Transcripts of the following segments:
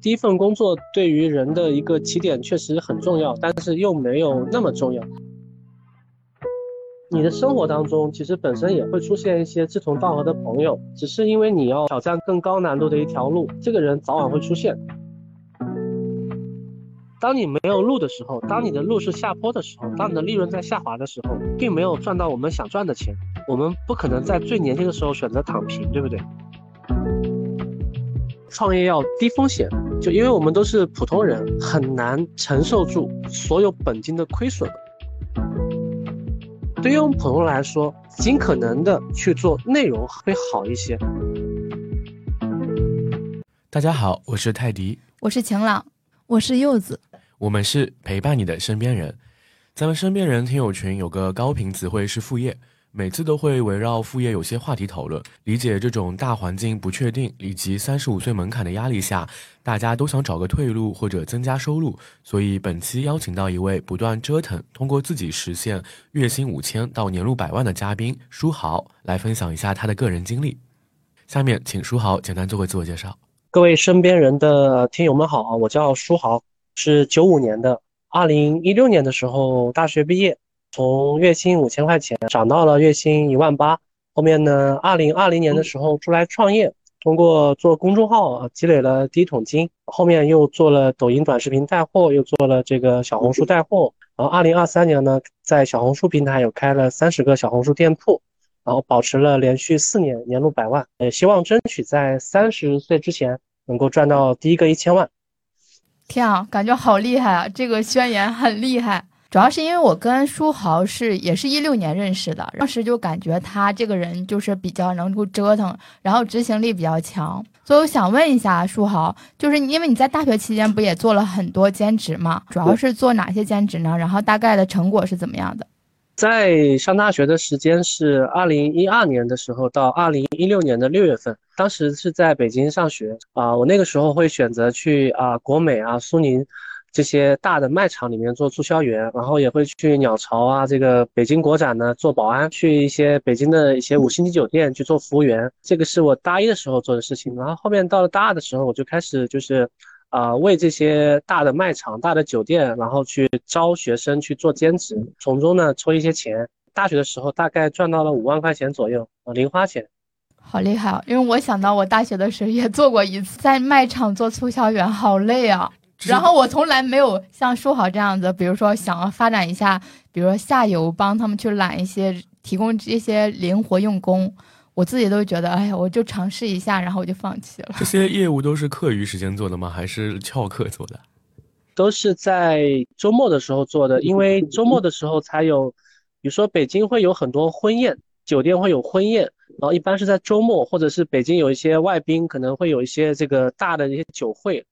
第一份工作对于人的一个起点确实很重要，但是又没有那么重要。你的生活当中其实本身也会出现一些志同道合的朋友，只是因为你要挑战更高难度的一条路，这个人早晚会出现。当你没有路的时候，当你的路是下坡的时候，当你的利润在下滑的时候，并没有赚到我们想赚的钱，我们不可能在最年轻的时候选择躺平，对不对？创业要低风险，就因为我们都是普通人，很难承受住所有本金的亏损。对于我们普通人来说，尽可能的去做内容会好一些。大家好，我是泰迪，我是晴朗，我是柚子，我们是陪伴你的身边人。咱们身边人听友群有个高频词汇是副业。每次都会围绕副业有些话题讨论，理解这种大环境不确定以及三十五岁门槛的压力下，大家都想找个退路或者增加收入，所以本期邀请到一位不断折腾，通过自己实现月薪五千到年入百万的嘉宾书豪，来分享一下他的个人经历。下面请书豪简单做个自我介绍。各位身边人的听友们好啊，我叫书豪，是九五年的，二零一六年的时候大学毕业。从月薪五千块钱涨到了月薪一万八，后面呢，二零二零年的时候出来创业，通过做公众号啊积累了第一桶金，后面又做了抖音短视频带货，又做了这个小红书带货，然后二零二三年呢，在小红书平台有开了三十个小红书店铺，然后保持了连续四年年入百万，也希望争取在三十岁之前能够赚到第一个一千万。天啊，感觉好厉害啊！这个宣言很厉害。主要是因为我跟书豪是也是一六年认识的，当时就感觉他这个人就是比较能够折腾，然后执行力比较强，所以我想问一下书豪，就是因为你在大学期间不也做了很多兼职吗？主要是做哪些兼职呢？然后大概的成果是怎么样的？在上大学的时间是二零一二年的时候到二零一六年的六月份，当时是在北京上学啊，我那个时候会选择去啊国美啊苏宁。这些大的卖场里面做促销员，然后也会去鸟巢啊，这个北京国展呢做保安，去一些北京的一些五星级酒店去做服务员。这个是我大一的时候做的事情。然后后面到了大二的时候，我就开始就是，啊，为这些大的卖场、大的酒店，然后去招学生去做兼职，从中呢抽一些钱。大学的时候大概赚到了五万块钱左右啊，零花钱。好厉害啊！因为我想到我大学的时候也做过一次，在卖场做促销员，好累啊。然后我从来没有像书豪这样子，比如说想要发展一下，比如说下游帮他们去揽一些，提供这些灵活用工，我自己都觉得，哎呀，我就尝试一下，然后我就放弃了。这些业务都是课余时间做的吗？还是翘课做的？都是在周末的时候做的，因为周末的时候才有，比如说北京会有很多婚宴，酒店会有婚宴，然后一般是在周末，或者是北京有一些外宾可能会有一些这个大的一些酒会。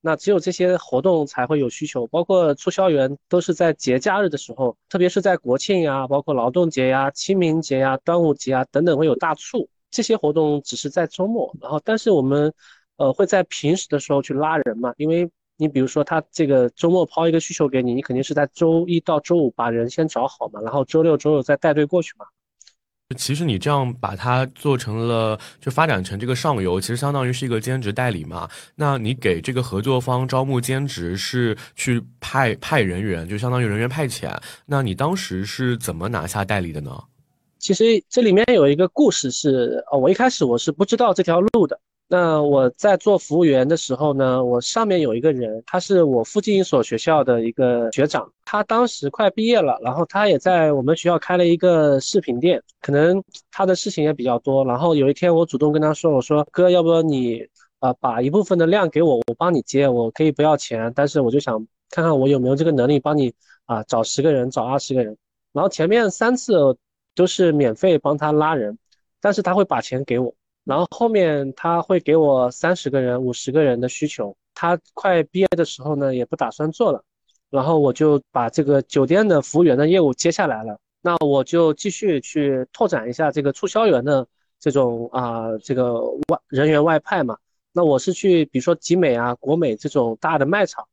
那只有这些活动才会有需求，包括促销员都是在节假日的时候，特别是在国庆呀、包括劳动节呀、清明节呀、端午节啊等等会有大促。这些活动只是在周末，然后但是我们，呃，会在平时的时候去拉人嘛，因为你比如说他这个周末抛一个需求给你，你肯定是在周一到周五把人先找好嘛，然后周六周日再带队过去嘛。其实你这样把它做成了，就发展成这个上游，其实相当于是一个兼职代理嘛。那你给这个合作方招募兼职是去派派人员，就相当于人员派遣。那你当时是怎么拿下代理的呢？其实这里面有一个故事是，哦，我一开始我是不知道这条路的。那我在做服务员的时候呢，我上面有一个人，他是我附近一所学校的一个学长，他当时快毕业了，然后他也在我们学校开了一个饰品店，可能他的事情也比较多。然后有一天我主动跟他说，我说哥，要不你啊把一部分的量给我，我帮你接，我可以不要钱，但是我就想看看我有没有这个能力帮你啊找十个人，找二十个人。然后前面三次都是免费帮他拉人，但是他会把钱给我。然后后面他会给我三十个人、五十个人的需求，他快毕业的时候呢，也不打算做了，然后我就把这个酒店的服务员的业务接下来了。那我就继续去拓展一下这个促销员的这种啊，这个外人员外派嘛。那我是去，比如说集美啊、国美这种大的卖场，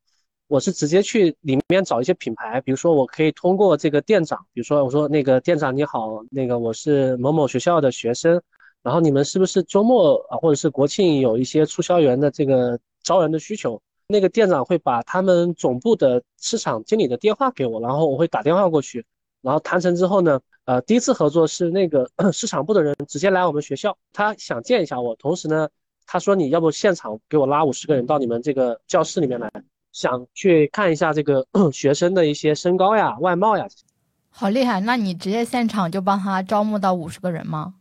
我是直接去里面找一些品牌，比如说我可以通过这个店长，比如说我说那个店长你好，那个我是某某学校的学生。然后你们是不是周末啊，或者是国庆有一些促销员的这个招人的需求，那个店长会把他们总部的市场经理的电话给我，然后我会打电话过去，然后谈成之后呢，呃，第一次合作是那个 市场部的人直接来我们学校，他想见一下我，同时呢，他说你要不现场给我拉五十个人到你们这个教室里面来，想去看一下这个 学生的一些身高呀、外貌呀。好厉害！那你直接现场就帮他招募到五十个人吗？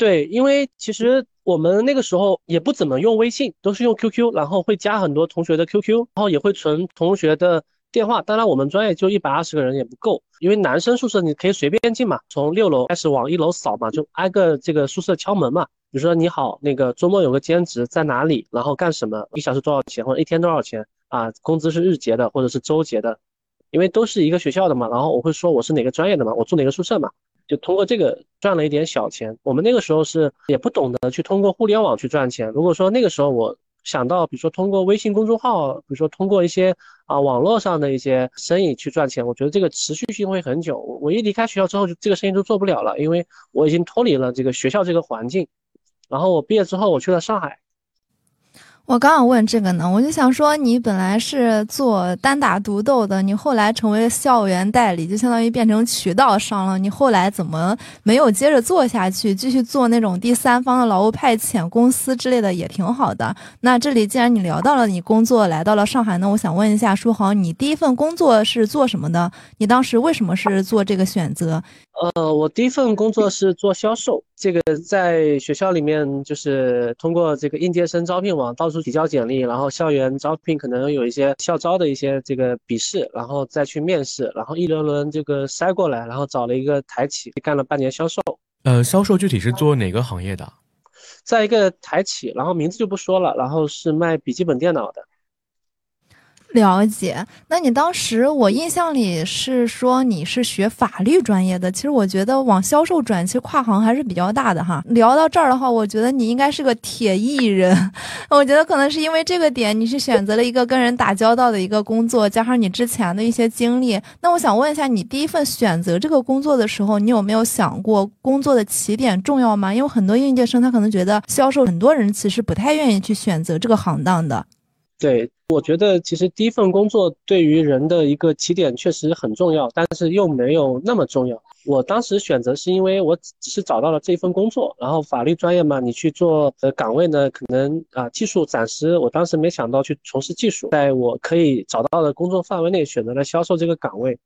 对，因为其实我们那个时候也不怎么用微信，都是用 QQ，然后会加很多同学的 QQ，然后也会存同学的电话。当然，我们专业就一百二十个人也不够，因为男生宿舍你可以随便进嘛，从六楼开始往一楼扫嘛，就挨个这个宿舍敲门嘛。比如说你好，那个周末有个兼职在哪里，然后干什么，一小时多少钱，或者一天多少钱啊？工资是日结的或者是周结的。因为都是一个学校的嘛，然后我会说我是哪个专业的嘛，我住哪个宿舍嘛，就通过这个赚了一点小钱。我们那个时候是也不懂得去通过互联网去赚钱。如果说那个时候我想到，比如说通过微信公众号，比如说通过一些啊网络上的一些生意去赚钱，我觉得这个持续性会很久。我一离开学校之后，就这个生意都做不了了，因为我已经脱离了这个学校这个环境。然后我毕业之后，我去了上海。我刚想问这个呢，我就想说，你本来是做单打独斗的，你后来成为校园代理，就相当于变成渠道商了。你后来怎么没有接着做下去，继续做那种第三方的劳务派遣公司之类的，也挺好的。那这里既然你聊到了你工作来到了上海，那我想问一下书豪，你第一份工作是做什么的？你当时为什么是做这个选择？呃，我第一份工作是做销售，这个在学校里面就是通过这个应届生招聘网到处提交简历，然后校园招聘可能有一些校招的一些这个笔试，然后再去面试，然后一轮轮这个筛过来，然后找了一个台企干了半年销售。呃，销售具体是做哪个行业的？在一个台企，然后名字就不说了，然后是卖笔记本电脑的。了解，那你当时我印象里是说你是学法律专业的，其实我觉得往销售转，其实跨行还是比较大的哈。聊到这儿的话，我觉得你应该是个铁艺人，我觉得可能是因为这个点，你是选择了一个跟人打交道的一个工作，加上你之前的一些经历。那我想问一下，你第一份选择这个工作的时候，你有没有想过工作的起点重要吗？因为很多应届生他可能觉得销售，很多人其实不太愿意去选择这个行当的。对。我觉得其实第一份工作对于人的一个起点确实很重要，但是又没有那么重要。我当时选择是因为我只是找到了这份工作，然后法律专业嘛，你去做的岗位呢，可能啊技术暂时我当时没想到去从事技术，在我可以找到的工作范围内选择了销售这个岗位，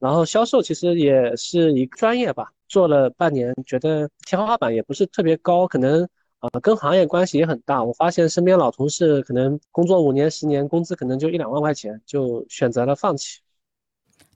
然后销售其实也是一个专业吧，做了半年，觉得天花板也不是特别高，可能。啊，跟行业关系也很大。我发现身边老同事可能工作五年、十年，工资可能就一两万块钱，就选择了放弃。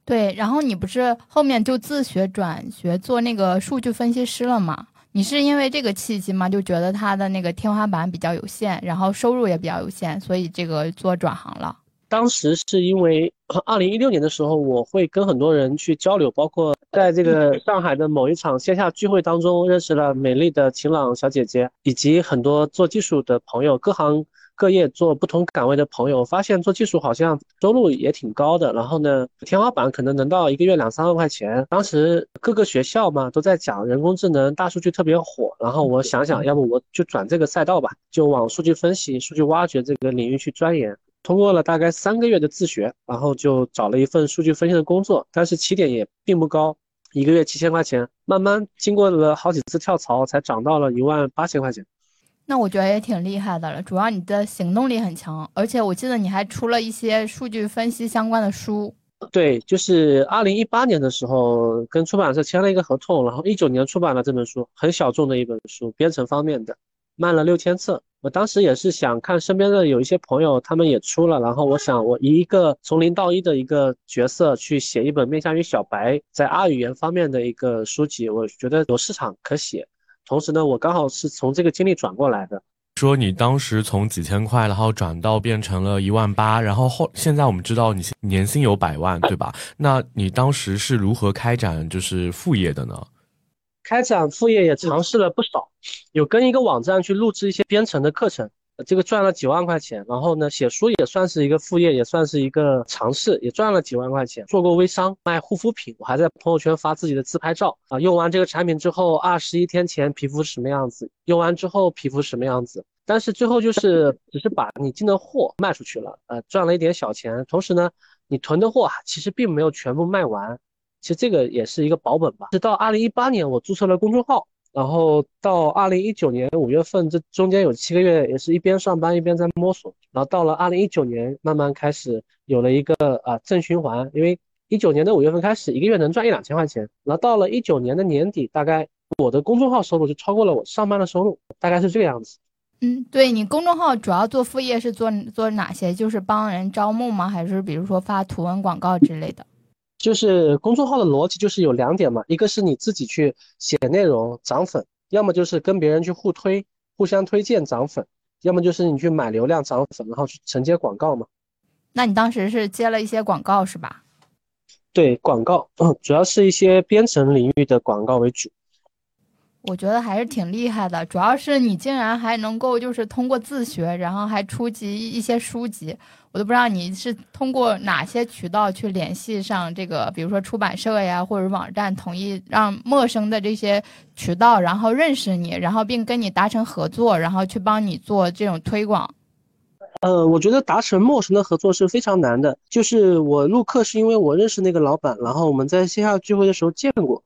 对，然后你不是后面就自学转学做那个数据分析师了吗？你是因为这个契机吗？就觉得他的那个天花板比较有限，然后收入也比较有限，所以这个做转行了。当时是因为二零一六年的时候，我会跟很多人去交流，包括在这个上海的某一场线下聚会当中，认识了美丽的晴朗小姐姐，以及很多做技术的朋友，各行各业做不同岗位的朋友，发现做技术好像收入也挺高的，然后呢，天花板可能能到一个月两三万块钱。当时各个学校嘛都在讲人工智能、大数据特别火，然后我想想，要不我就转这个赛道吧，就往数据分析、数据挖掘这个领域去钻研。通过了大概三个月的自学，然后就找了一份数据分析的工作，但是起点也并不高，一个月七千块钱，慢慢经过了好几次跳槽，才涨到了一万八千块钱。那我觉得也挺厉害的了，主要你的行动力很强，而且我记得你还出了一些数据分析相关的书。对，就是二零一八年的时候跟出版社签了一个合同，然后一九年出版了这本书，很小众的一本书，编程方面的，卖了六千册。我当时也是想看身边的有一些朋友，他们也出了，然后我想我以一个从零到一的一个角色去写一本面向于小白在 R 语言方面的一个书籍，我觉得有市场可写。同时呢，我刚好是从这个经历转过来的。说你当时从几千块，然后转到变成了一万八，然后后现在我们知道你年薪有百万，对吧？那你当时是如何开展就是副业的呢？开展副业也尝试了不少，有跟一个网站去录制一些编程的课程，这个赚了几万块钱。然后呢，写书也算是一个副业，也算是一个尝试，也赚了几万块钱。做过微商卖护肤品，我还在朋友圈发自己的自拍照啊。用完这个产品之后，二十一天前皮肤什么样子？用完之后皮肤什么样子？但是最后就是只是把你进的货卖出去了，呃，赚了一点小钱。同时呢，你囤的货其实并没有全部卖完，其实这个也是一个保本吧。直到二零一八年，我注册了公众号，然后到二零一九年五月份，这中间有七个月，也是一边上班一边在摸索。然后到了二零一九年，慢慢开始有了一个啊正循环，因为一九年的五月份开始，一个月能赚一两千块钱。然后到了一九年的年底，大概我的公众号收入就超过了我上班的收入，大概是这个样子。嗯，对你公众号主要做副业是做做哪些？就是帮人招募吗？还是比如说发图文广告之类的？就是公众号的逻辑就是有两点嘛，一个是你自己去写内容涨粉，要么就是跟别人去互推、互相推荐涨粉，要么就是你去买流量涨粉，然后去承接广告嘛。那你当时是接了一些广告是吧？对，广告，主要是一些编程领域的广告为主。我觉得还是挺厉害的，主要是你竟然还能够就是通过自学，然后还出集一些书籍，我都不知道你是通过哪些渠道去联系上这个，比如说出版社呀或者网站，同意让陌生的这些渠道，然后认识你，然后并跟你达成合作，然后去帮你做这种推广。呃，我觉得达成陌生的合作是非常难的，就是我录课是因为我认识那个老板，然后我们在线下聚会的时候见过。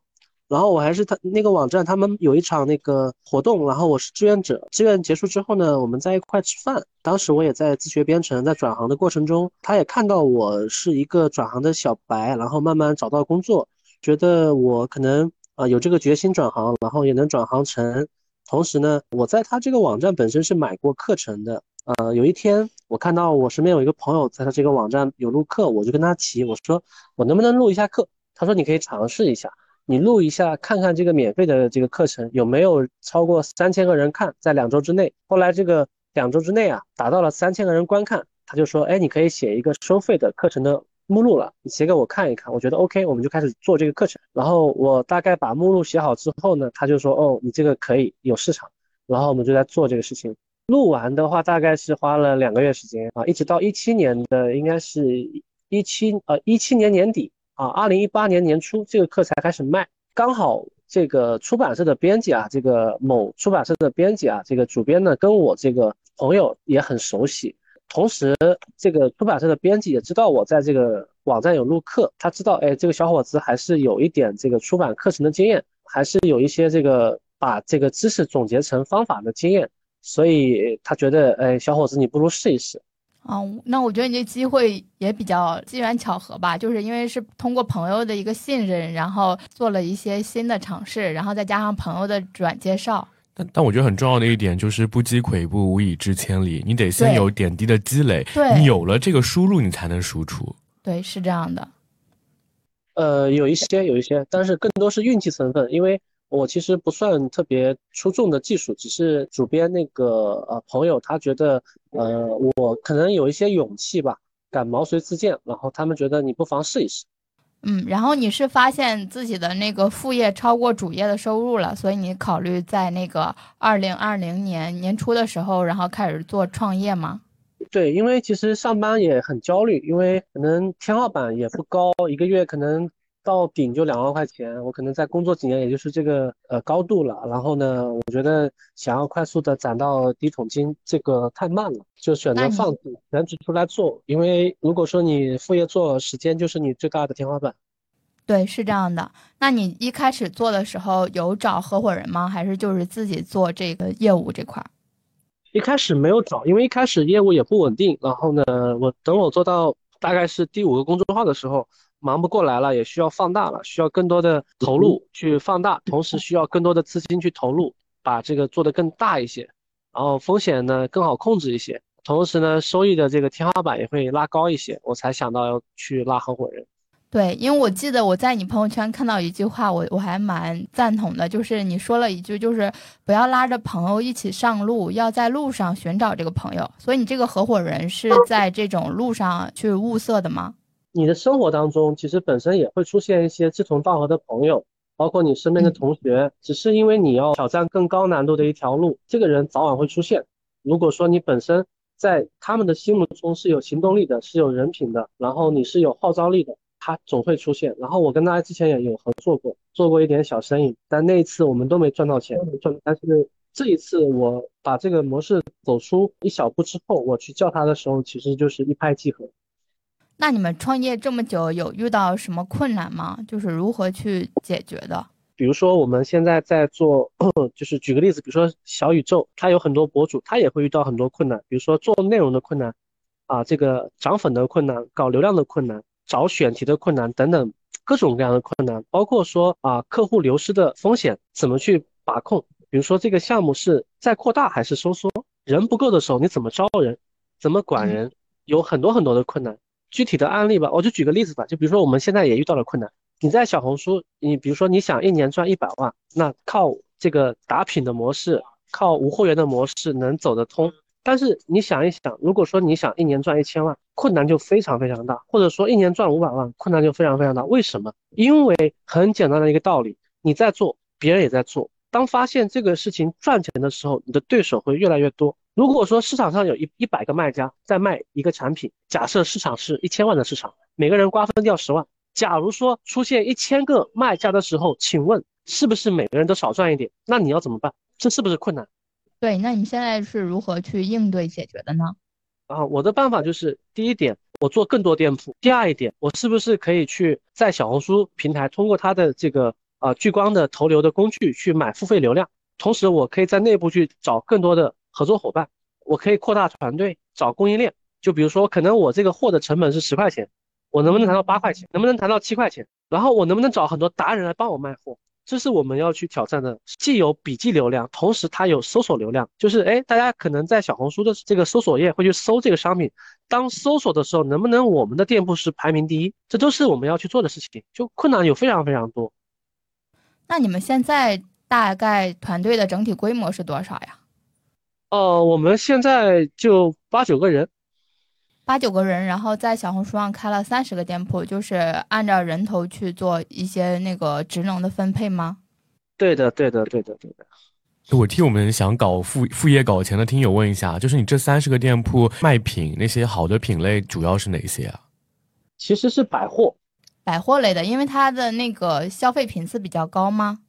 然后我还是他那个网站，他们有一场那个活动，然后我是志愿者。志愿结束之后呢，我们在一块吃饭。当时我也在自学编程，在转行的过程中，他也看到我是一个转行的小白，然后慢慢找到工作，觉得我可能啊有这个决心转行，然后也能转行成。同时呢，我在他这个网站本身是买过课程的。呃，有一天我看到我身边有一个朋友在他这个网站有录课，我就跟他提，我说我能不能录一下课？他说你可以尝试一下。你录一下，看看这个免费的这个课程有没有超过三千个人看，在两周之内。后来这个两周之内啊，达到了三千个人观看，他就说，哎，你可以写一个收费的课程的目录了，你写给我看一看。我觉得 OK，我们就开始做这个课程。然后我大概把目录写好之后呢，他就说，哦，你这个可以有市场。然后我们就在做这个事情。录完的话，大概是花了两个月时间啊，一直到一七年的，应该是一七呃一七年年底。啊，二零一八年年初这个课才开始卖，刚好这个出版社的编辑啊，这个某出版社的编辑啊，这个主编呢跟我这个朋友也很熟悉，同时这个出版社的编辑也知道我在这个网站有录课，他知道哎这个小伙子还是有一点这个出版课程的经验，还是有一些这个把这个知识总结成方法的经验，所以他觉得哎小伙子你不如试一试。哦，那我觉得你这机会也比较机缘巧合吧，就是因为是通过朋友的一个信任，然后做了一些新的尝试，然后再加上朋友的转介绍。但但我觉得很重要的一点就是不积跬步无以至千里，你得先有点滴的积累，你有了这个输入，你才能输出。对，是这样的。呃，有一些有一些，但是更多是运气成分，因为。我其实不算特别出众的技术，只是主编那个呃朋友他觉得呃我可能有一些勇气吧，敢毛遂自荐，然后他们觉得你不妨试一试。嗯，然后你是发现自己的那个副业超过主业的收入了，所以你考虑在那个二零二零年年初的时候，然后开始做创业吗？对，因为其实上班也很焦虑，因为可能天花板也不高，一个月可能。到顶就两万块钱，我可能再工作几年，也就是这个呃高度了。然后呢，我觉得想要快速的攒到第一桶金，这个太慢了，就选择放弃，全职出来做。因为如果说你副业做，时间就是你最大的天花板。对，是这样的。那你一开始做的时候有找合伙人吗？还是就是自己做这个业务这块？一开始没有找，因为一开始业务也不稳定。然后呢，我等我做到大概是第五个公众号的时候。忙不过来了，也需要放大了，需要更多的投入去放大，同时需要更多的资金去投入，把这个做得更大一些，然后风险呢更好控制一些，同时呢收益的这个天花板也会拉高一些，我才想到要去拉合伙人。对，因为我记得我在你朋友圈看到一句话，我我还蛮赞同的，就是你说了一句，就是不要拉着朋友一起上路，要在路上寻找这个朋友。所以你这个合伙人是在这种路上去物色的吗？你的生活当中，其实本身也会出现一些志同道合的朋友，包括你身边的同学。只是因为你要挑战更高难度的一条路，这个人早晚会出现。如果说你本身在他们的心目中是有行动力的，是有人品的，然后你是有号召力的，他总会出现。然后我跟大家之前也有合作过，做过一点小生意，但那一次我们都没赚到钱，赚，但是这一次我把这个模式走出一小步之后，我去叫他的时候，其实就是一拍即合。那你们创业这么久，有遇到什么困难吗？就是如何去解决的？比如说我们现在在做，就是举个例子，比如说小宇宙，它有很多博主，他也会遇到很多困难，比如说做内容的困难，啊，这个涨粉的困难，搞流量的困难，找选题的困难等等各种各样的困难，包括说啊客户流失的风险怎么去把控，比如说这个项目是在扩大还是收缩，人不够的时候你怎么招人，怎么管人，有很多很多的困难。具体的案例吧，我就举个例子吧，就比如说我们现在也遇到了困难。你在小红书，你比如说你想一年赚一百万，那靠这个打品的模式，靠无货源的模式能走得通。但是你想一想，如果说你想一年赚一千万，困难就非常非常大；或者说一年赚五百万，困难就非常非常大。为什么？因为很简单的一个道理，你在做，别人也在做。当发现这个事情赚钱的时候，你的对手会越来越多。如果说市场上有一一百个卖家在卖一个产品，假设市场是一千万的市场，每个人瓜分掉十万。假如说出现一千个卖家的时候，请问是不是每个人都少赚一点？那你要怎么办？这是不是困难？对，那你现在是如何去应对解决的呢？啊，我的办法就是第一点，我做更多店铺；第二一点，我是不是可以去在小红书平台通过它的这个啊聚光的投流的工具去买付费流量？同时，我可以在内部去找更多的。合作伙伴，我可以扩大团队，找供应链。就比如说，可能我这个货的成本是十块钱，我能不能谈到八块钱？能不能谈到七块钱？然后我能不能找很多达人来帮我卖货？这是我们要去挑战的。既有笔记流量，同时它有搜索流量。就是哎，大家可能在小红书的这个搜索页会去搜这个商品，当搜索的时候，能不能我们的店铺是排名第一？这都是我们要去做的事情。就困难有非常非常多。那你们现在大概团队的整体规模是多少呀？哦，我们现在就八九个人，八九个人，然后在小红书上开了三十个店铺，就是按照人头去做一些那个职能的分配吗？对的，对的，对的，对的。我替我们想搞副副业搞钱的听友问一下，就是你这三十个店铺卖品那些好的品类主要是哪些啊？其实是百货，百货类的，因为它的那个消费频次比较高吗？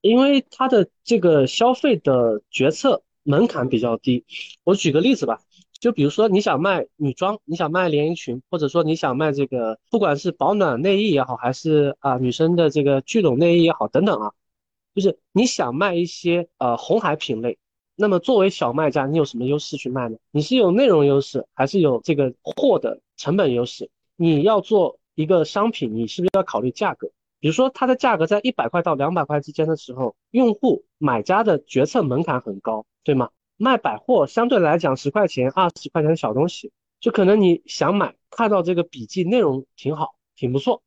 因为它的这个消费的决策。门槛比较低，我举个例子吧，就比如说你想卖女装，你想卖连衣裙，或者说你想卖这个，不管是保暖内衣也好，还是啊女生的这个聚拢内衣也好，等等啊，就是你想卖一些呃红海品类，那么作为小卖家，你有什么优势去卖呢？你是有内容优势，还是有这个货的成本优势？你要做一个商品，你是不是要考虑价格？比如说它的价格在一百块到两百块之间的时候，用户买家的决策门槛很高。对吗？卖百货相对来讲十块钱、二十块钱的小东西，就可能你想买，看到这个笔记内容挺好，挺不错，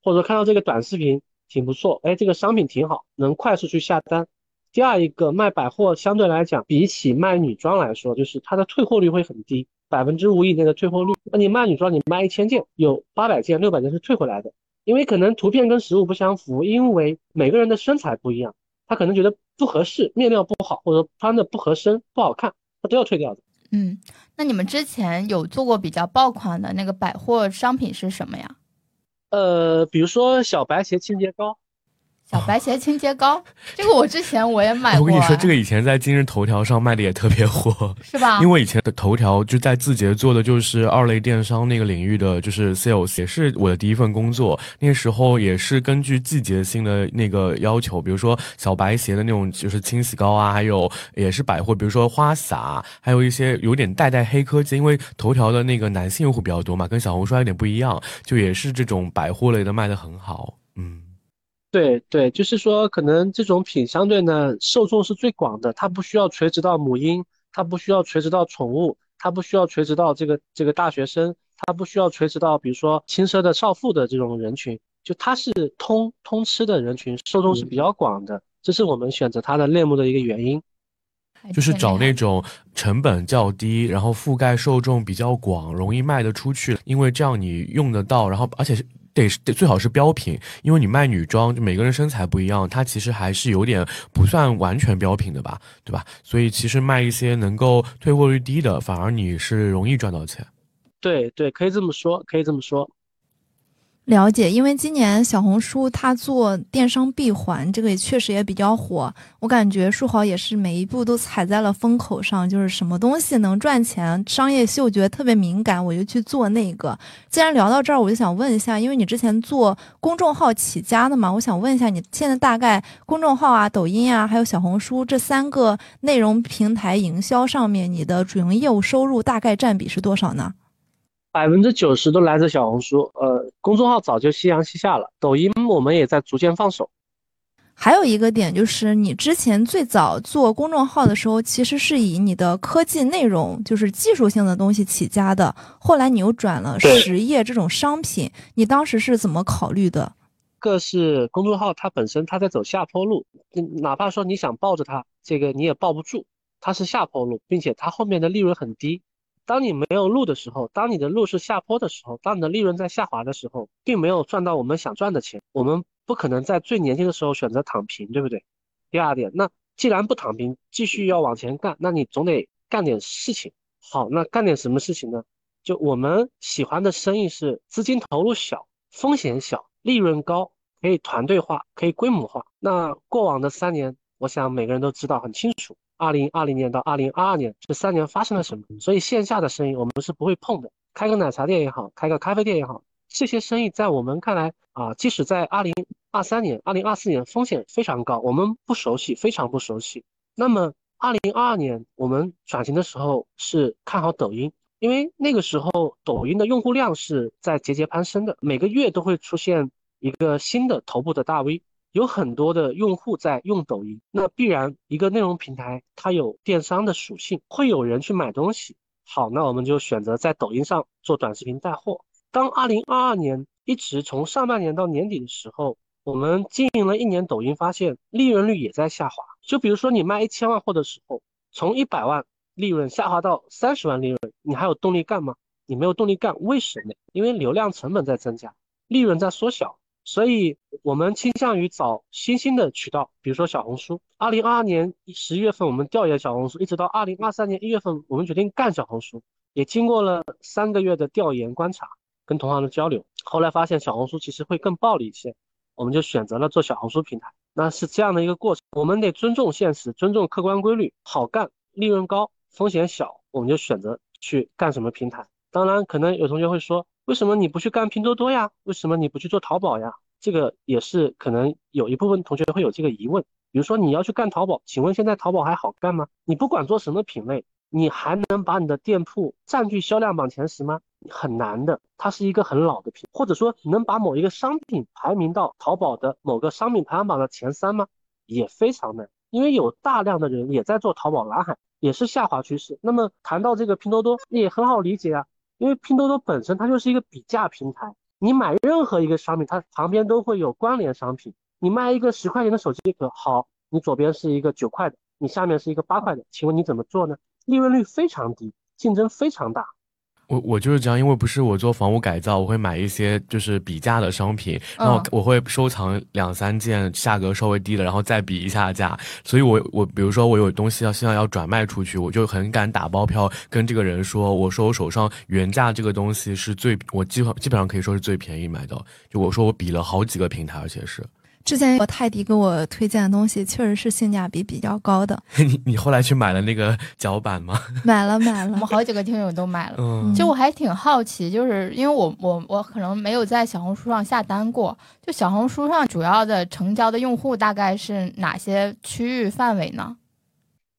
或者看到这个短视频挺不错，哎，这个商品挺好，能快速去下单。第二一个卖百货相对来讲，比起卖女装来说，就是它的退货率会很低，百分之五以内的退货率。那你卖女装，你卖一千件，有八百件、六百件是退回来的，因为可能图片跟实物不相符，因为每个人的身材不一样。他可能觉得不合适，面料不好，或者穿的不合身、不好看，他都要退掉的。嗯，那你们之前有做过比较爆款的那个百货商品是什么呀？呃，比如说小白鞋清洁膏。小白鞋清洁膏，这个我之前我也买过。我跟你说，这个以前在今日头条上卖的也特别火，是吧？因为以前的头条就在字节做的就是二类电商那个领域的，就是 sales，也是我的第一份工作。那时候也是根据季节性的那个要求，比如说小白鞋的那种就是清洗膏啊，还有也是百货，比如说花洒，还有一些有点带带黑科技，因为头条的那个男性用户比较多嘛，跟小红书有点不一样，就也是这种百货类的卖的很好，嗯。对对，就是说，可能这种品相对呢，受众是最广的，它不需要垂直到母婴，它不需要垂直到宠物，它不需要垂直到这个这个大学生，它不需要垂直到比如说轻奢的少妇的这种人群，就它是通通吃的人群，受众是比较广的，这是我们选择它的类目的一个原因，就是找那种成本较低，然后覆盖受众比较广，容易卖得出去，因为这样你用得到，然后而且是。得得最好是标品，因为你卖女装，就每个人身材不一样，它其实还是有点不算完全标品的吧，对吧？所以其实卖一些能够退货率低的，反而你是容易赚到钱。对对，可以这么说，可以这么说。了解，因为今年小红书它做电商闭环，这个也确实也比较火。我感觉书豪也是每一步都踩在了风口上，就是什么东西能赚钱，商业嗅觉特别敏感，我就去做那个。既然聊到这儿，我就想问一下，因为你之前做公众号起家的嘛，我想问一下，你现在大概公众号啊、抖音啊，还有小红书这三个内容平台营销上面，你的主营业务收入大概占比是多少呢？百分之九十都来自小红书，呃，公众号早就夕阳西下了，抖音我们也在逐渐放手。还有一个点就是，你之前最早做公众号的时候，其实是以你的科技内容，就是技术性的东西起家的。后来你又转了实业这种商品，你当时是怎么考虑的？个是公众号它本身它在走下坡路，哪怕说你想抱着它，这个你也抱不住，它是下坡路，并且它后面的利润很低。当你没有路的时候，当你的路是下坡的时候，当你的利润在下滑的时候，并没有赚到我们想赚的钱，我们不可能在最年轻的时候选择躺平，对不对？第二点，那既然不躺平，继续要往前干，那你总得干点事情。好，那干点什么事情呢？就我们喜欢的生意是资金投入小、风险小、利润高，可以团队化、可以规模化。那过往的三年，我想每个人都知道很清楚。二零二零年到二零二二年这三年发生了什么？所以线下的生意我们是不会碰的。开个奶茶店也好，开个咖啡店也好，这些生意在我们看来啊，即使在二零二三年、二零二四年风险非常高，我们不熟悉，非常不熟悉。那么二零二二年我们转型的时候是看好抖音，因为那个时候抖音的用户量是在节节攀升的，每个月都会出现一个新的头部的大 V。有很多的用户在用抖音，那必然一个内容平台它有电商的属性，会有人去买东西。好，那我们就选择在抖音上做短视频带货。当二零二二年一直从上半年到年底的时候，我们经营了一年抖音，发现利润率也在下滑。就比如说你卖一千万货的时候，从一百万利润下滑到三十万利润，你还有动力干吗？你没有动力干，为什么？因为流量成本在增加，利润在缩小。所以，我们倾向于找新兴的渠道，比如说小红书。二零二二年十一月份，我们调研小红书，一直到二零二三年一月份，我们决定干小红书。也经过了三个月的调研观察，跟同行的交流，后来发现小红书其实会更暴利一些，我们就选择了做小红书平台。那是这样的一个过程，我们得尊重现实，尊重客观规律，好干，利润高，风险小，我们就选择去干什么平台。当然，可能有同学会说。为什么你不去干拼多多呀？为什么你不去做淘宝呀？这个也是可能有一部分同学会有这个疑问。比如说你要去干淘宝，请问现在淘宝还好干吗？你不管做什么品类，你还能把你的店铺占据销量榜前十吗？很难的，它是一个很老的品，或者说你能把某一个商品排名到淘宝的某个商品排行榜的前三吗？也非常难，因为有大量的人也在做淘宝蓝海，也是下滑趋势。那么谈到这个拼多多，也很好理解啊。因为拼多多本身它就是一个比价平台，你买任何一个商品，它旁边都会有关联商品。你卖一个十块钱的手机壳，好，你左边是一个九块的，你下面是一个八块的，请问你怎么做呢？利润率非常低，竞争非常大。我我就是这样，因为不是我做房屋改造，我会买一些就是比价的商品，然后我会收藏两三件价格稍微低的，然后再比一下价。所以，我我比如说我有东西要现在要转卖出去，我就很敢打包票跟这个人说，我说我手上原价这个东西是最，我基本基本上可以说是最便宜买的。就我说我比了好几个平台，而且是。之前我泰迪给我推荐的东西，确实是性价比比较高的。你你后来去买了那个脚板吗？买了买了，我们好几个听友都买了。嗯，其实我还挺好奇，就是因为我我我可能没有在小红书上下单过，就小红书上主要的成交的用户大概是哪些区域范围呢？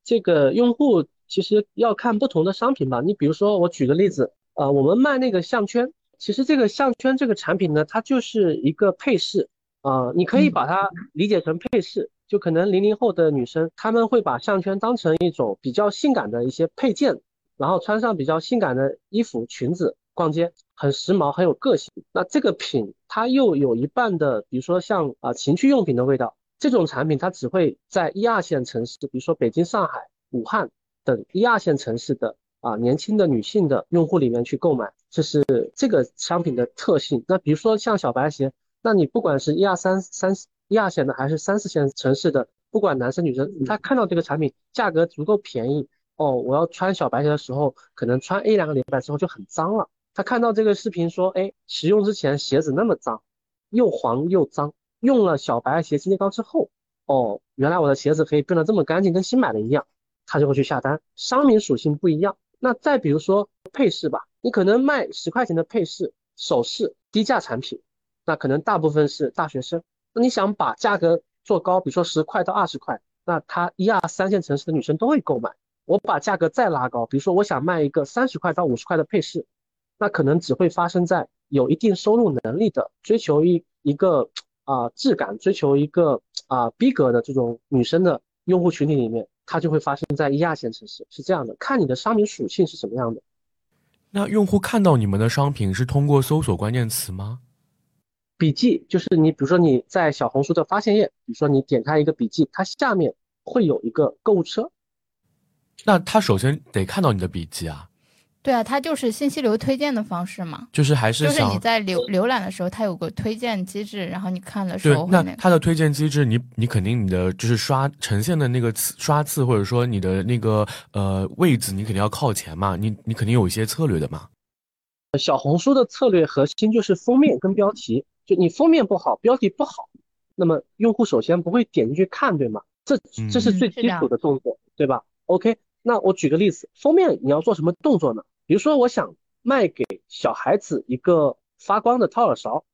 这个用户其实要看不同的商品吧。你比如说，我举个例子，呃，我们卖那个项圈，其实这个项圈这个产品呢，它就是一个配饰。啊，你可以把它理解成配饰，就可能零零后的女生，她们会把项圈当成一种比较性感的一些配件，然后穿上比较性感的衣服、裙子逛街，很时髦，很有个性。那这个品它又有一半的，比如说像啊情趣用品的味道，这种产品它只会在一二线城市，比如说北京、上海、武汉等一二线城市的啊年轻的女性的用户里面去购买，这是这个商品的特性。那比如说像小白鞋。那你不管是一二三三一二线的还是三四线城市的，不管男生女生，他看到这个产品价格足够便宜哦，我要穿小白鞋的时候，可能穿一两个礼拜之后就很脏了，他看到这个视频说，哎，使用之前鞋子那么脏，又黄又脏，用了小白鞋清洁膏之后，哦，原来我的鞋子可以变得这么干净，跟新买的一样，他就会去下单。商品属性不一样。那再比如说配饰吧，你可能卖十块钱的配饰、首饰、低价产品，那可能大部分是大学生。那你想把价格做高，比如说十块到二十块，那他一二三线城市的女生都会购买。我把价格再拉高，比如说我想卖一个三十块到五十块的配饰，那可能只会发生在有一定收入能力的、追求一一个啊质感、追求一个啊逼格的这种女生的用户群体里面。它就会发生在一二线城市，是这样的。看你的商品属性是什么样的。那用户看到你们的商品是通过搜索关键词吗？笔记就是你，比如说你在小红书的发现页，比如说你点开一个笔记，它下面会有一个购物车。那他首先得看到你的笔记啊。对啊，它就是信息流推荐的方式嘛，就是还是就是你在浏浏览的时候，它有个推荐机制，然后你看的时候，那它的推荐机制，你你肯定你的就是刷呈现的那个次刷次，或者说你的那个呃位置，你肯定要靠前嘛，你你肯定有一些策略的嘛。小红书的策略核心就是封面跟标题，就你封面不好，标题不好，那么用户首先不会点进去看，对吗？这这是最基础的动作，对吧？OK，那我举个例子，封面你要做什么动作呢？比如说，我想卖给小孩子一个发光的掏耳勺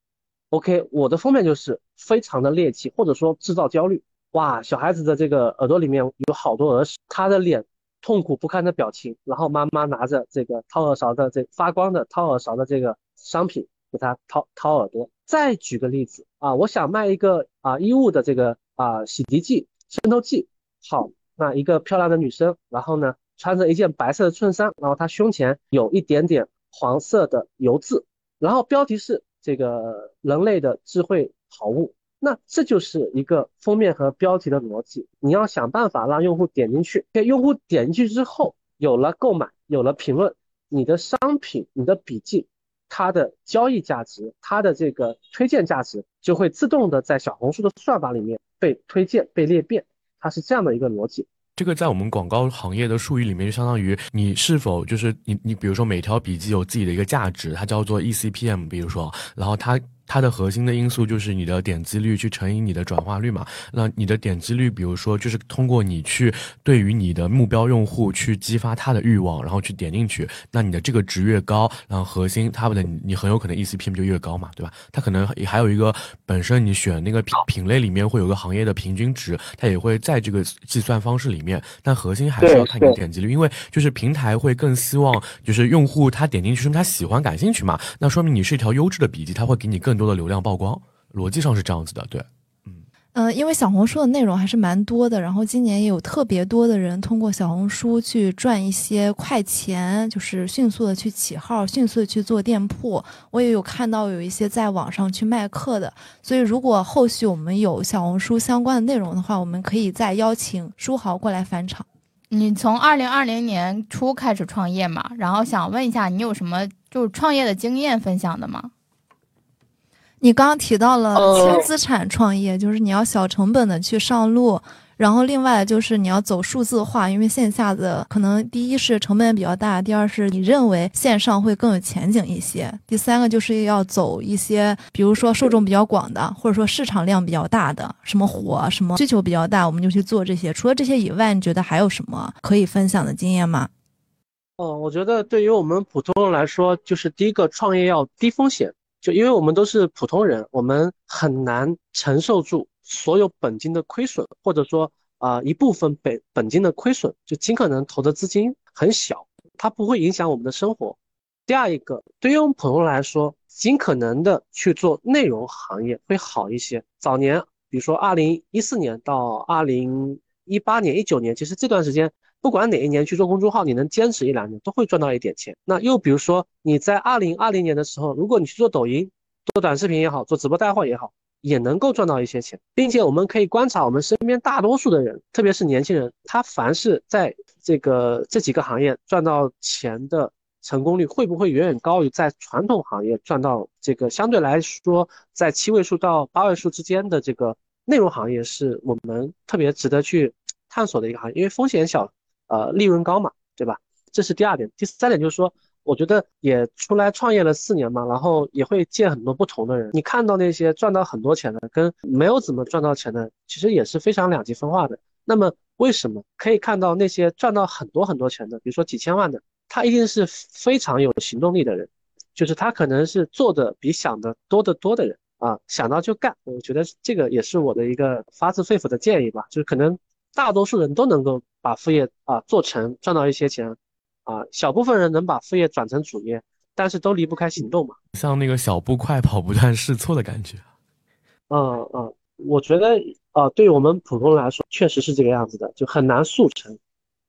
，OK，我的封面就是非常的猎奇，或者说制造焦虑。哇，小孩子的这个耳朵里面有好多耳屎，他的脸痛苦不堪的表情，然后妈妈拿着这个掏耳勺的这发光的掏耳勺的这个商品给他掏掏耳朵。再举个例子啊，我想卖一个啊衣物的这个啊洗涤剂、渗透剂，好，那一个漂亮的女生，然后呢？穿着一件白色的衬衫，然后她胸前有一点点黄色的油渍，然后标题是这个人类的智慧好物，那这就是一个封面和标题的逻辑。你要想办法让用户点进去，给用户点进去之后有了购买，有了评论，你的商品、你的笔记，它的交易价值、它的这个推荐价值就会自动的在小红书的算法里面被推荐、被裂变，它是这样的一个逻辑。这个在我们广告行业的术语里面，就相当于你是否就是你你比如说每条笔记有自己的一个价值，它叫做 ECPM，比如说，然后它。它的核心的因素就是你的点击率去乘以你的转化率嘛。那你的点击率，比如说就是通过你去对于你的目标用户去激发他的欲望，然后去点进去。那你的这个值越高，然后核心他们的你很有可能 ECPM 就越高嘛，对吧？它可能还有一个本身你选那个品品类里面会有个行业的平均值，它也会在这个计算方式里面。但核心还是要看你的点击率，因为就是平台会更希望就是用户他点进去说明他喜欢感兴趣嘛，那说明你是一条优质的笔记，他会给你更。更多的流量曝光，逻辑上是这样子的，对，嗯嗯，因为小红书的内容还是蛮多的，然后今年也有特别多的人通过小红书去赚一些快钱，就是迅速的去起号，迅速的去做店铺。我也有看到有一些在网上去卖课的，所以如果后续我们有小红书相关的内容的话，我们可以再邀请书豪过来返场。你从二零二零年初开始创业嘛，然后想问一下，你有什么就是创业的经验分享的吗？你刚刚提到了轻资产创业，就是你要小成本的去上路，然后另外就是你要走数字化，因为线下的可能第一是成本比较大，第二是你认为线上会更有前景一些，第三个就是要走一些，比如说受众比较广的，或者说市场量比较大的，什么火什么需求比较大，我们就去做这些。除了这些以外，你觉得还有什么可以分享的经验吗？哦，我觉得对于我们普通人来说，就是第一个创业要低风险。就因为我们都是普通人，我们很难承受住所有本金的亏损，或者说啊一部分本本金的亏损，就尽可能投的资金很小，它不会影响我们的生活。第二一个，对于我们普通人来说，尽可能的去做内容行业会好一些。早年，比如说二零一四年到二零一八年、一九年，其实这段时间。不管哪一年去做公众号，你能坚持一两年，都会赚到一点钱。那又比如说你在二零二零年的时候，如果你去做抖音、做短视频也好，做直播带货也好，也能够赚到一些钱。并且我们可以观察我们身边大多数的人，特别是年轻人，他凡是在这个这几个行业赚到钱的成功率，会不会远远高于在传统行业赚到这个相对来说在七位数到八位数之间的这个内容行业，是我们特别值得去探索的一个行业，因为风险小。呃，利润高嘛，对吧？这是第二点。第三点就是说，我觉得也出来创业了四年嘛，然后也会见很多不同的人。你看到那些赚到很多钱的，跟没有怎么赚到钱的，其实也是非常两极分化的。那么为什么可以看到那些赚到很多很多钱的，比如说几千万的，他一定是非常有行动力的人，就是他可能是做的比想的多得多的人啊，想到就干。我觉得这个也是我的一个发自肺腑的建议吧，就是可能大多数人都能够把副业啊做成，赚到一些钱。啊，小部分人能把副业转成主业，但是都离不开行动嘛。像那个小步快跑、不断试错的感觉。嗯嗯，我觉得啊，对我们普通人来说，确实是这个样子的，就很难速成。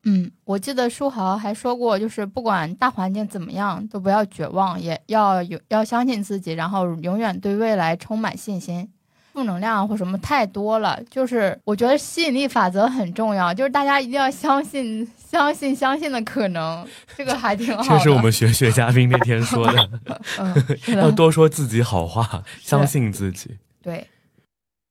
嗯，我记得书豪还说过，就是不管大环境怎么样，都不要绝望，也要有要相信自己，然后永远对未来充满信心。负能量或什么太多了，就是我觉得吸引力法则很重要，就是大家一定要相信、相信、相信的可能，这个还挺好。这是我们学学嘉宾那天说的，要多说自己好话，相信自己。对，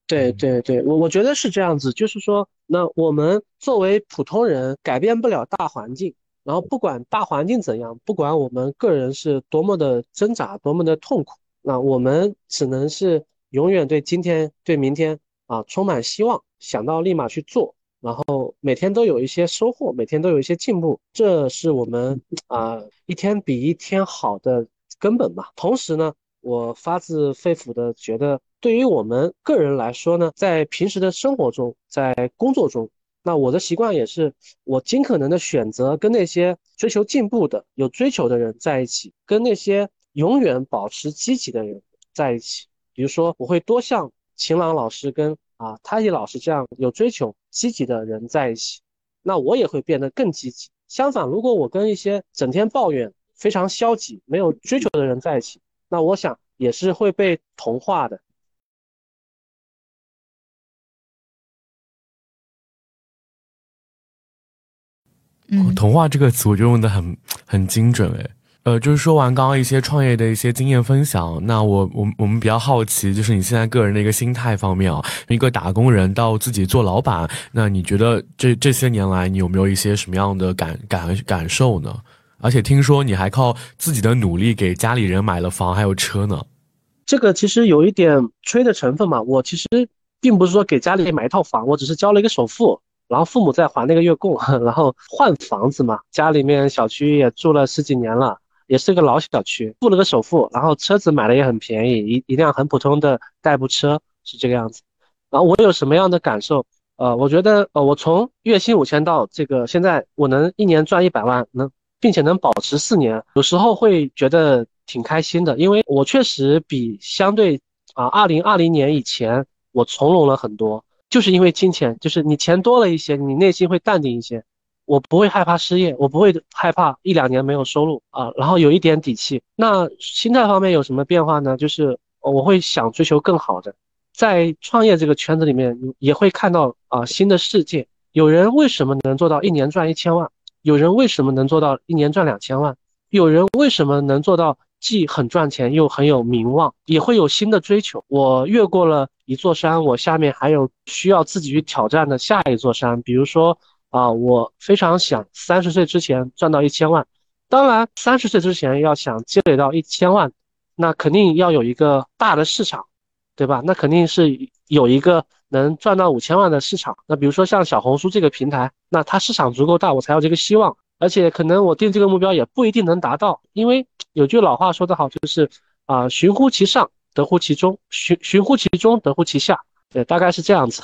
对对对，我我觉得是这样子，就是说，那我们作为普通人，改变不了大环境，然后不管大环境怎样，不管我们个人是多么的挣扎，多么的痛苦，那我们只能是。永远对今天、对明天啊充满希望，想到立马去做，然后每天都有一些收获，每天都有一些进步，这是我们啊一天比一天好的根本吧。同时呢，我发自肺腑的觉得，对于我们个人来说呢，在平时的生活中，在工作中，那我的习惯也是，我尽可能的选择跟那些追求进步的、有追求的人在一起，跟那些永远保持积极的人在一起。比如说，我会多像秦朗老师跟啊他一老师这样有追求、积极的人在一起，那我也会变得更积极。相反，如果我跟一些整天抱怨、非常消极、没有追求的人在一起，那我想也是会被同化的。嗯，同化这个词我就用的很很精准哎。呃，就是说完刚刚一些创业的一些经验分享，那我我我们比较好奇，就是你现在个人的一个心态方面啊，一个打工人到自己做老板，那你觉得这这些年来你有没有一些什么样的感感感受呢？而且听说你还靠自己的努力给家里人买了房还有车呢？这个其实有一点吹的成分嘛，我其实并不是说给家里买一套房，我只是交了一个首付，然后父母在还那个月供，然后换房子嘛，家里面小区也住了十几年了。也是个老小区，付了个首付，然后车子买的也很便宜，一一辆很普通的代步车是这个样子。然后我有什么样的感受？呃，我觉得呃，我从月薪五千到这个现在，我能一年赚一百万，能并且能保持四年，有时候会觉得挺开心的，因为我确实比相对啊二零二零年以前我从容了很多，就是因为金钱，就是你钱多了一些，你内心会淡定一些。我不会害怕失业，我不会害怕一两年没有收入啊，然后有一点底气。那心态方面有什么变化呢？就是我会想追求更好的，在创业这个圈子里面也会看到啊新的世界。有人为什么能做到一年赚一千万？有人为什么能做到一年赚两千万？有人为什么能做到既很赚钱又很有名望？也会有新的追求。我越过了一座山，我下面还有需要自己去挑战的下一座山，比如说。啊，我非常想三十岁之前赚到一千万。当然，三十岁之前要想积累到一千万，那肯定要有一个大的市场，对吧？那肯定是有一个能赚到五千万的市场。那比如说像小红书这个平台，那它市场足够大，我才有这个希望。而且可能我定这个目标也不一定能达到，因为有句老话说得好，就是啊，寻乎其上，得乎其中；寻寻乎其中，得乎其下。对，大概是这样子。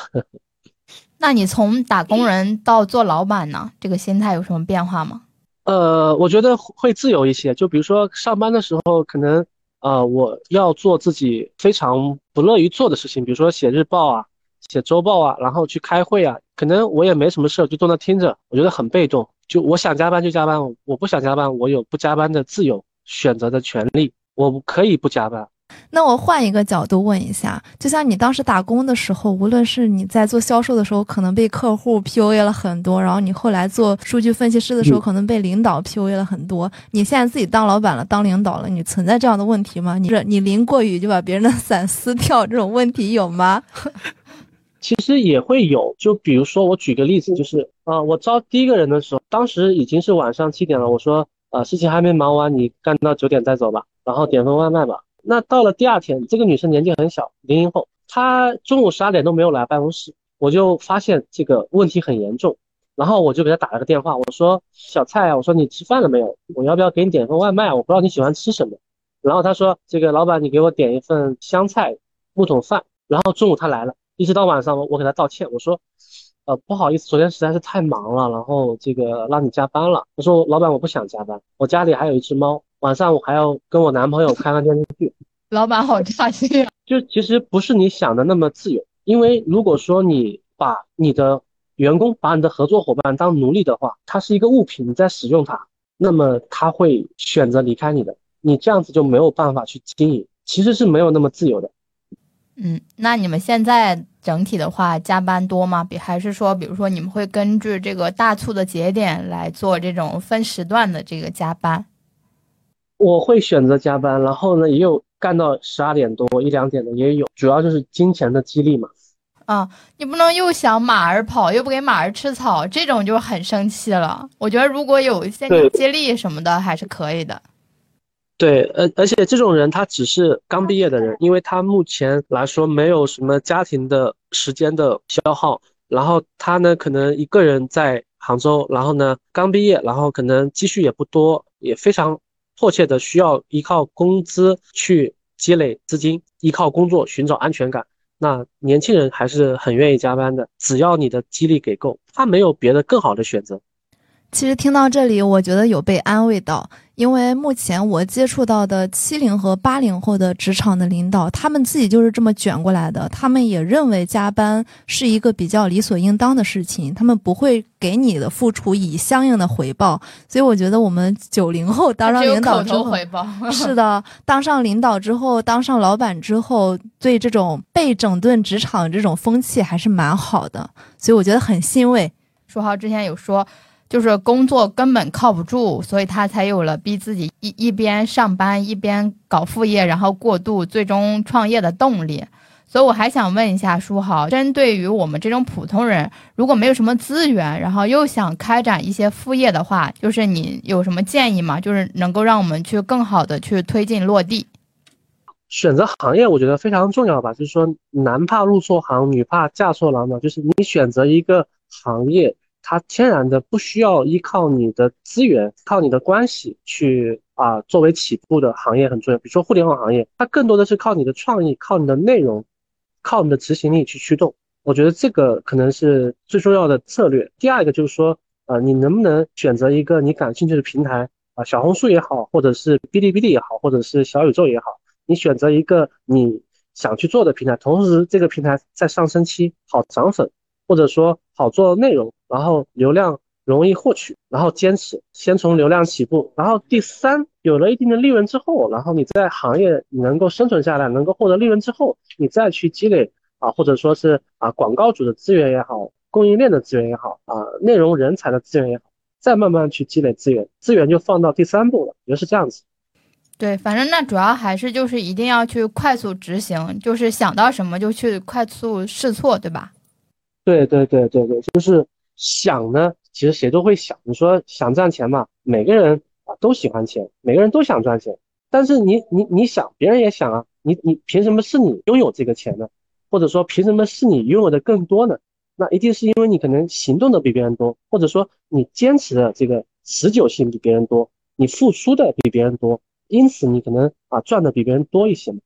那你从打工人到做老板呢？这个心态有什么变化吗？呃，我觉得会自由一些。就比如说上班的时候，可能呃我要做自己非常不乐于做的事情，比如说写日报啊、写周报啊，然后去开会啊，可能我也没什么事，就坐那听着，我觉得很被动。就我想加班就加班，我不想加班，我有不加班的自由选择的权利，我可以不加班。那我换一个角度问一下，就像你当时打工的时候，无论是你在做销售的时候，可能被客户 PUA 了很多，然后你后来做数据分析师的时候，可能被领导 PUA 了很多。你现在自己当老板了，当领导了，你存在这样的问题吗？你是你淋过雨就把别人的 伞撕掉，这种问题有吗？其实也会有，就比如说我举个例子，就是啊，我招第一个人的时候，当时已经是晚上七点了，我说啊，事情还没忙完，你干到九点再走吧，然后点份外卖吧。那到了第二天，这个女生年纪很小，零零后，她中午十二点都没有来办公室，我就发现这个问题很严重，然后我就给她打了个电话，我说小蔡啊，我说你吃饭了没有？我要不要给你点份外卖？我不知道你喜欢吃什么。然后她说这个老板，你给我点一份香菜木桶饭。然后中午她来了，一直到晚上，我给她道歉，我说。呃，不好意思，昨天实在是太忙了，然后这个让你加班了。我说老板，我不想加班，我家里还有一只猫，晚上我还要跟我男朋友看看电视剧。老板好差劲啊！就其实不是你想的那么自由，因为如果说你把你的员工、把你的合作伙伴当奴隶的话，它是一个物品，你在使用它，那么他会选择离开你的，你这样子就没有办法去经营，其实是没有那么自由的。嗯，那你们现在整体的话加班多吗？比还是说，比如说你们会根据这个大促的节点来做这种分时段的这个加班？我会选择加班，然后呢，也有干到十二点多一两点的也有，主要就是金钱的激励嘛。啊，你不能又想马儿跑，又不给马儿吃草，这种就很生气了。我觉得如果有一些激励什么的，还是可以的。对，而而且这种人他只是刚毕业的人，因为他目前来说没有什么家庭的时间的消耗，然后他呢可能一个人在杭州，然后呢刚毕业，然后可能积蓄也不多，也非常迫切的需要依靠工资去积累资金，依靠工作寻找安全感。那年轻人还是很愿意加班的，只要你的激励给够，他没有别的更好的选择。其实听到这里，我觉得有被安慰到，因为目前我接触到的七零和八零后的职场的领导，他们自己就是这么卷过来的，他们也认为加班是一个比较理所应当的事情，他们不会给你的付出以相应的回报。所以我觉得我们九零后当上领导之后，是的，当上领导之后，当上老板之后，对这种被整顿职场这种风气还是蛮好的，所以我觉得很欣慰。书豪之前有说。就是工作根本靠不住，所以他才有了逼自己一一边上班一边搞副业，然后过渡最终创业的动力。所以我还想问一下书豪，针对于我们这种普通人，如果没有什么资源，然后又想开展一些副业的话，就是你有什么建议吗？就是能够让我们去更好的去推进落地。选择行业，我觉得非常重要吧。就是说，男怕入错行，女怕嫁错郎嘛。就是你选择一个行业。它天然的不需要依靠你的资源，靠你的关系去啊作为起步的行业很重要。比如说互联网行业，它更多的是靠你的创意、靠你的内容、靠你的执行力去驱动。我觉得这个可能是最重要的策略。第二个就是说，呃，你能不能选择一个你感兴趣的平台啊，小红书也好，或者是哔哩哔哩也好，或者是小宇宙也好，你选择一个你想去做的平台，同时这个平台在上升期好涨粉。或者说好做内容，然后流量容易获取，然后坚持，先从流量起步，然后第三，有了一定的利润之后，然后你在行业你能够生存下来，能够获得利润之后，你再去积累啊，或者说是啊广告主的资源也好，供应链的资源也好，啊内容人才的资源也好，再慢慢去积累资源，资源就放到第三步了，也是这样子。对，反正那主要还是就是一定要去快速执行，就是想到什么就去快速试错，对吧？对对对对对，就是想呢，其实谁都会想。你说想赚钱嘛，每个人啊都喜欢钱，每个人都想赚钱。但是你你你想，别人也想啊，你你凭什么是你拥有这个钱呢？或者说凭什么是你拥有的更多呢？那一定是因为你可能行动的比别人多，或者说你坚持的这个持久性比别人多，你付出的比别人多，因此你可能啊赚的比别人多一些嘛。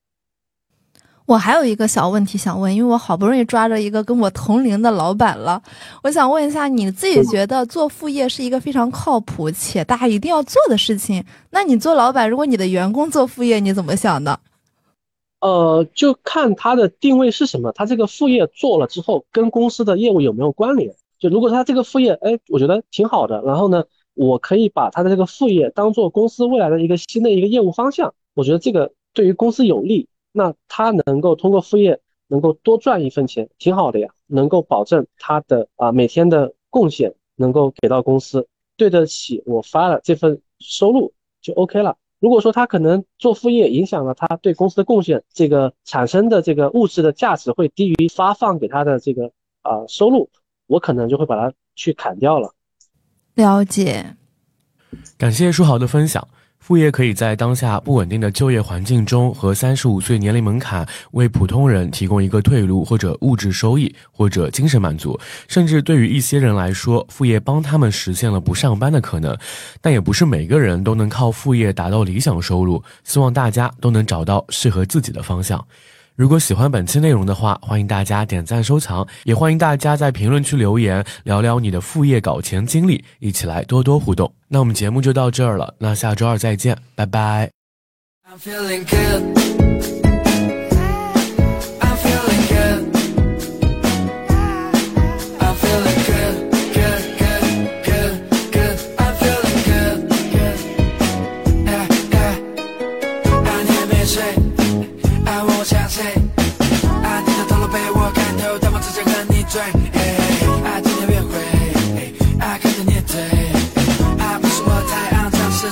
我还有一个小问题想问，因为我好不容易抓着一个跟我同龄的老板了，我想问一下，你自己觉得做副业是一个非常靠谱且大家一定要做的事情？那你做老板，如果你的员工做副业，你怎么想的？呃，就看他的定位是什么，他这个副业做了之后，跟公司的业务有没有关联？就如果他这个副业，哎，我觉得挺好的，然后呢，我可以把他的这个副业当做公司未来的一个新的一个业务方向，我觉得这个对于公司有利。那他能够通过副业能够多赚一份钱，挺好的呀，能够保证他的啊每天的贡献能够给到公司，对得起我发了这份收入就 OK 了。如果说他可能做副业影响了他对公司的贡献，这个产生的这个物质的价值会低于发放给他的这个啊收入，我可能就会把它去砍掉了。了解。感谢书豪的分享。副业可以在当下不稳定的就业环境中，和三十五岁年龄门槛，为普通人提供一个退路，或者物质收益，或者精神满足。甚至对于一些人来说，副业帮他们实现了不上班的可能。但也不是每个人都能靠副业达到理想收入。希望大家都能找到适合自己的方向。如果喜欢本期内容的话，欢迎大家点赞收藏，也欢迎大家在评论区留言聊聊你的副业搞钱经历，一起来多多互动。那我们节目就到这儿了，那下周二再见，拜拜。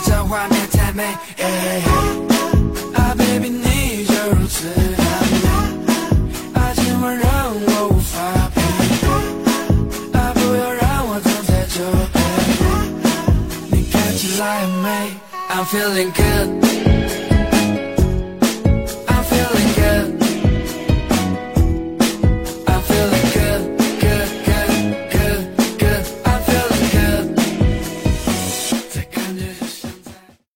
这画面太美，啊 baby，你就如此的美，啊，今晚让我无法平，啊，不要让我坐在酒杯，你看起来很美，I'm feeling good。